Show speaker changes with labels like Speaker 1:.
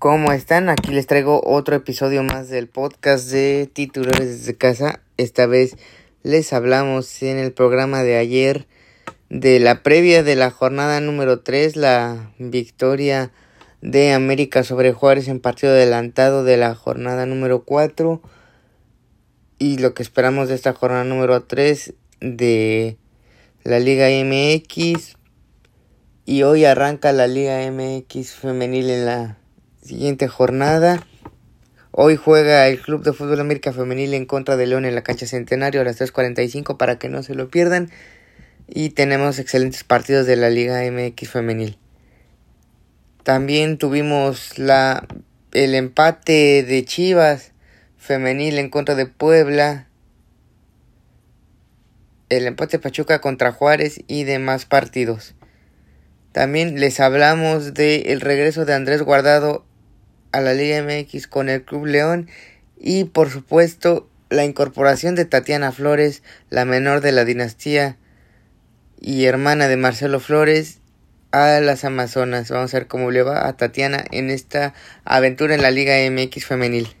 Speaker 1: ¿Cómo están? Aquí les traigo otro episodio más del podcast de titulares desde casa. Esta vez les hablamos en el programa de ayer de la previa de la jornada número 3, la victoria de América sobre Juárez en partido adelantado de la jornada número 4 y lo que esperamos de esta jornada número 3 de la Liga MX y hoy arranca la Liga MX femenil en la siguiente jornada. Hoy juega el Club de Fútbol América Femenil en contra de León en la cancha Centenario a las 3.45 para que no se lo pierdan. Y tenemos excelentes partidos de la Liga MX Femenil. También tuvimos la, el empate de Chivas Femenil en contra de Puebla. El empate de Pachuca contra Juárez y demás partidos. También les hablamos del el regreso de Andrés Guardado a la Liga MX con el Club León y por supuesto la incorporación de Tatiana Flores, la menor de la dinastía y hermana de Marcelo Flores a las Amazonas. Vamos a ver cómo le va a Tatiana en esta aventura en la Liga MX femenil.